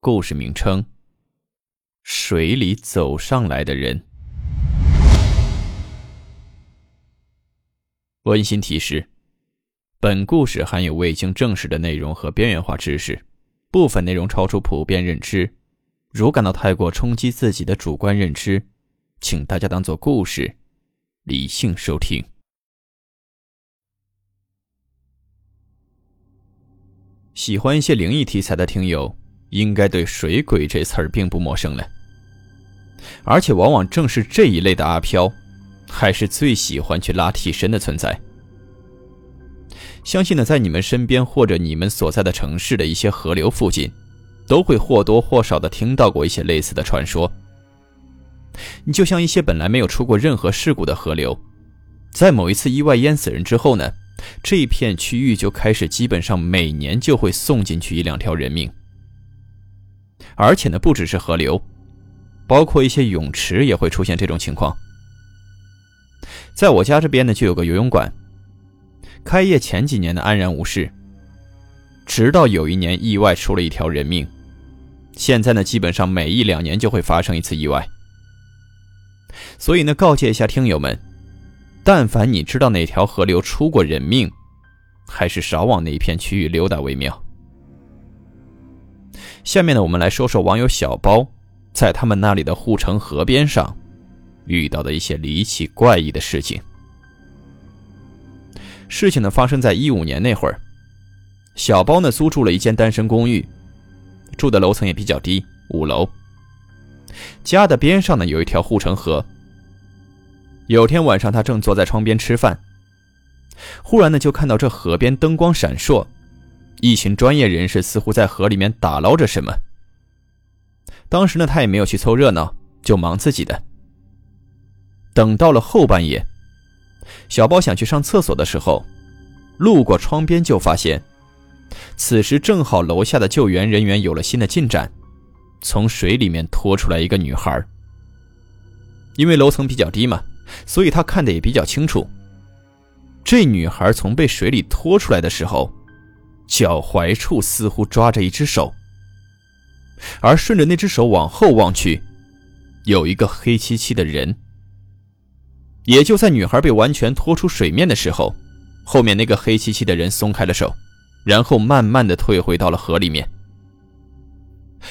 故事名称：水里走上来的人。温馨提示：本故事含有未经证实的内容和边缘化知识，部分内容超出普遍认知。如感到太过冲击自己的主观认知，请大家当做故事，理性收听。喜欢一些灵异题材的听友。应该对“水鬼”这词儿并不陌生了，而且往往正是这一类的阿飘，还是最喜欢去拉替身的存在。相信呢，在你们身边或者你们所在的城市的一些河流附近，都会或多或少的听到过一些类似的传说。你就像一些本来没有出过任何事故的河流，在某一次意外淹死人之后呢，这一片区域就开始基本上每年就会送进去一两条人命。而且呢，不只是河流，包括一些泳池也会出现这种情况。在我家这边呢，就有个游泳馆，开业前几年呢安然无事，直到有一年意外出了一条人命，现在呢基本上每一两年就会发生一次意外。所以呢，告诫一下听友们，但凡你知道哪条河流出过人命，还是少往那一片区域溜达为妙。下面呢，我们来说说网友小包在他们那里的护城河边上遇到的一些离奇怪异的事情。事情呢发生在一五年那会儿，小包呢租住了一间单身公寓，住的楼层也比较低，五楼。家的边上呢有一条护城河。有天晚上，他正坐在窗边吃饭，忽然呢就看到这河边灯光闪烁。一群专业人士似乎在河里面打捞着什么。当时呢，他也没有去凑热闹，就忙自己的。等到了后半夜，小包想去上厕所的时候，路过窗边就发现，此时正好楼下的救援人员有了新的进展，从水里面拖出来一个女孩。因为楼层比较低嘛，所以他看得也比较清楚。这女孩从被水里拖出来的时候。脚踝处似乎抓着一只手，而顺着那只手往后望去，有一个黑漆漆的人。也就在女孩被完全拖出水面的时候，后面那个黑漆漆的人松开了手，然后慢慢的退回到了河里面。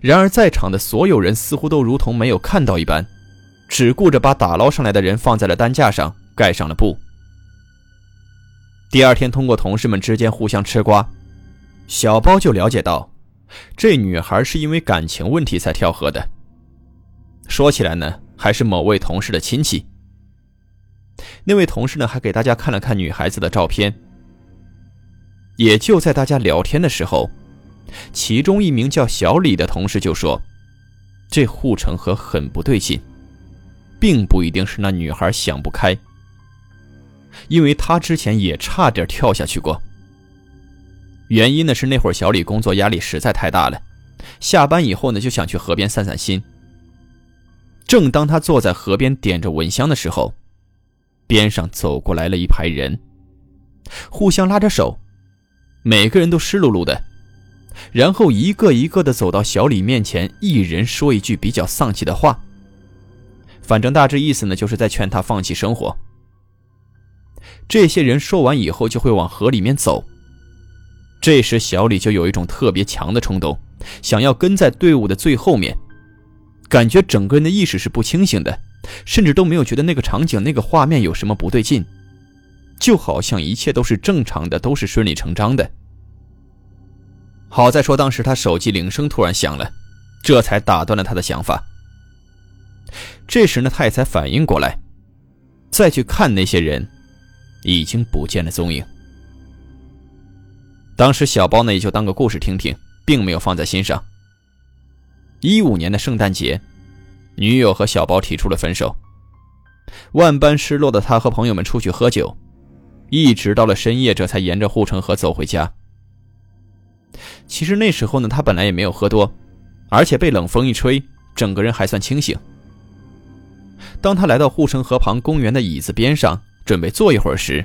然而，在场的所有人似乎都如同没有看到一般，只顾着把打捞上来的人放在了担架上，盖上了布。第二天，通过同事们之间互相吃瓜。小包就了解到，这女孩是因为感情问题才跳河的。说起来呢，还是某位同事的亲戚。那位同事呢，还给大家看了看女孩子的照片。也就在大家聊天的时候，其中一名叫小李的同事就说：“这护城河很不对劲，并不一定是那女孩想不开，因为他之前也差点跳下去过。”原因呢是那会儿小李工作压力实在太大了，下班以后呢就想去河边散散心。正当他坐在河边点着蚊香的时候，边上走过来了一排人，互相拉着手，每个人都湿漉漉的，然后一个一个的走到小李面前，一人说一句比较丧气的话，反正大致意思呢就是在劝他放弃生活。这些人说完以后就会往河里面走。这时，小李就有一种特别强的冲动，想要跟在队伍的最后面，感觉整个人的意识是不清醒的，甚至都没有觉得那个场景、那个画面有什么不对劲，就好像一切都是正常的，都是顺理成章的。好在说，当时他手机铃声突然响了，这才打断了他的想法。这时呢，他也才反应过来，再去看那些人，已经不见了踪影。当时小包呢也就当个故事听听，并没有放在心上，一五年的圣诞节，女友和小包提出了分手。万般失落的他和朋友们出去喝酒，一直到了深夜，这才沿着护城河走回家。其实那时候呢，他本来也没有喝多，而且被冷风一吹，整个人还算清醒。当他来到护城河旁公园的椅子边上，准备坐一会儿时，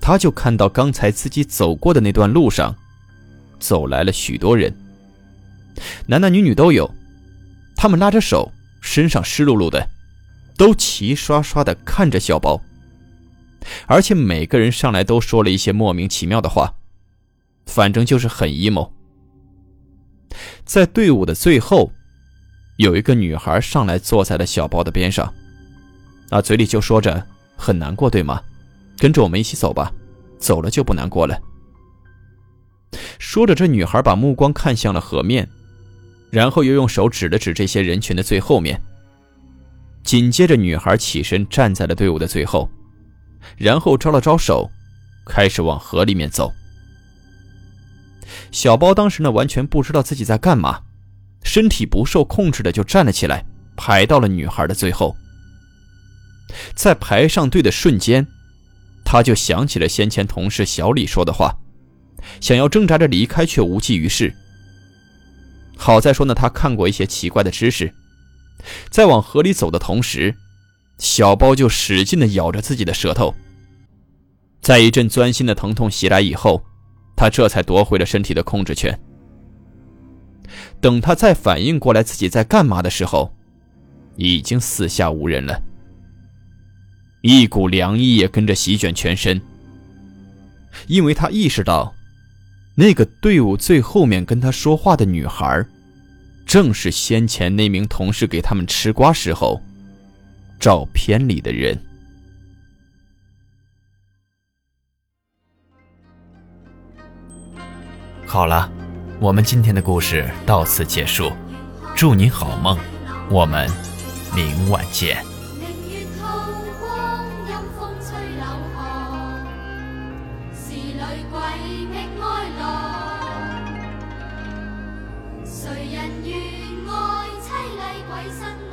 他就看到刚才自己走过的那段路上，走来了许多人，男男女女都有，他们拉着手，身上湿漉漉的，都齐刷刷的看着小包，而且每个人上来都说了一些莫名其妙的话，反正就是很 emo。在队伍的最后。有一个女孩上来坐在了小包的边上，啊，嘴里就说着很难过，对吗？跟着我们一起走吧，走了就不难过了。说着，这女孩把目光看向了河面，然后又用手指了指这些人群的最后面。紧接着，女孩起身站在了队伍的最后，然后招了招手，开始往河里面走。小包当时呢，完全不知道自己在干嘛。身体不受控制的就站了起来，排到了女孩的最后。在排上队的瞬间，他就想起了先前同事小李说的话，想要挣扎着离开，却无济于事。好在说呢，他看过一些奇怪的知识，在往河里走的同时，小包就使劲的咬着自己的舌头。在一阵钻心的疼痛袭来以后，他这才夺回了身体的控制权。等他再反应过来自己在干嘛的时候，已经四下无人了。一股凉意也跟着席卷全身，因为他意识到，那个队伍最后面跟他说话的女孩，正是先前那名同事给他们吃瓜时候，照片里的人。好了。我们今天的故事到此结束，祝您好梦，我们明晚见。谁人愿爱凄厉鬼身？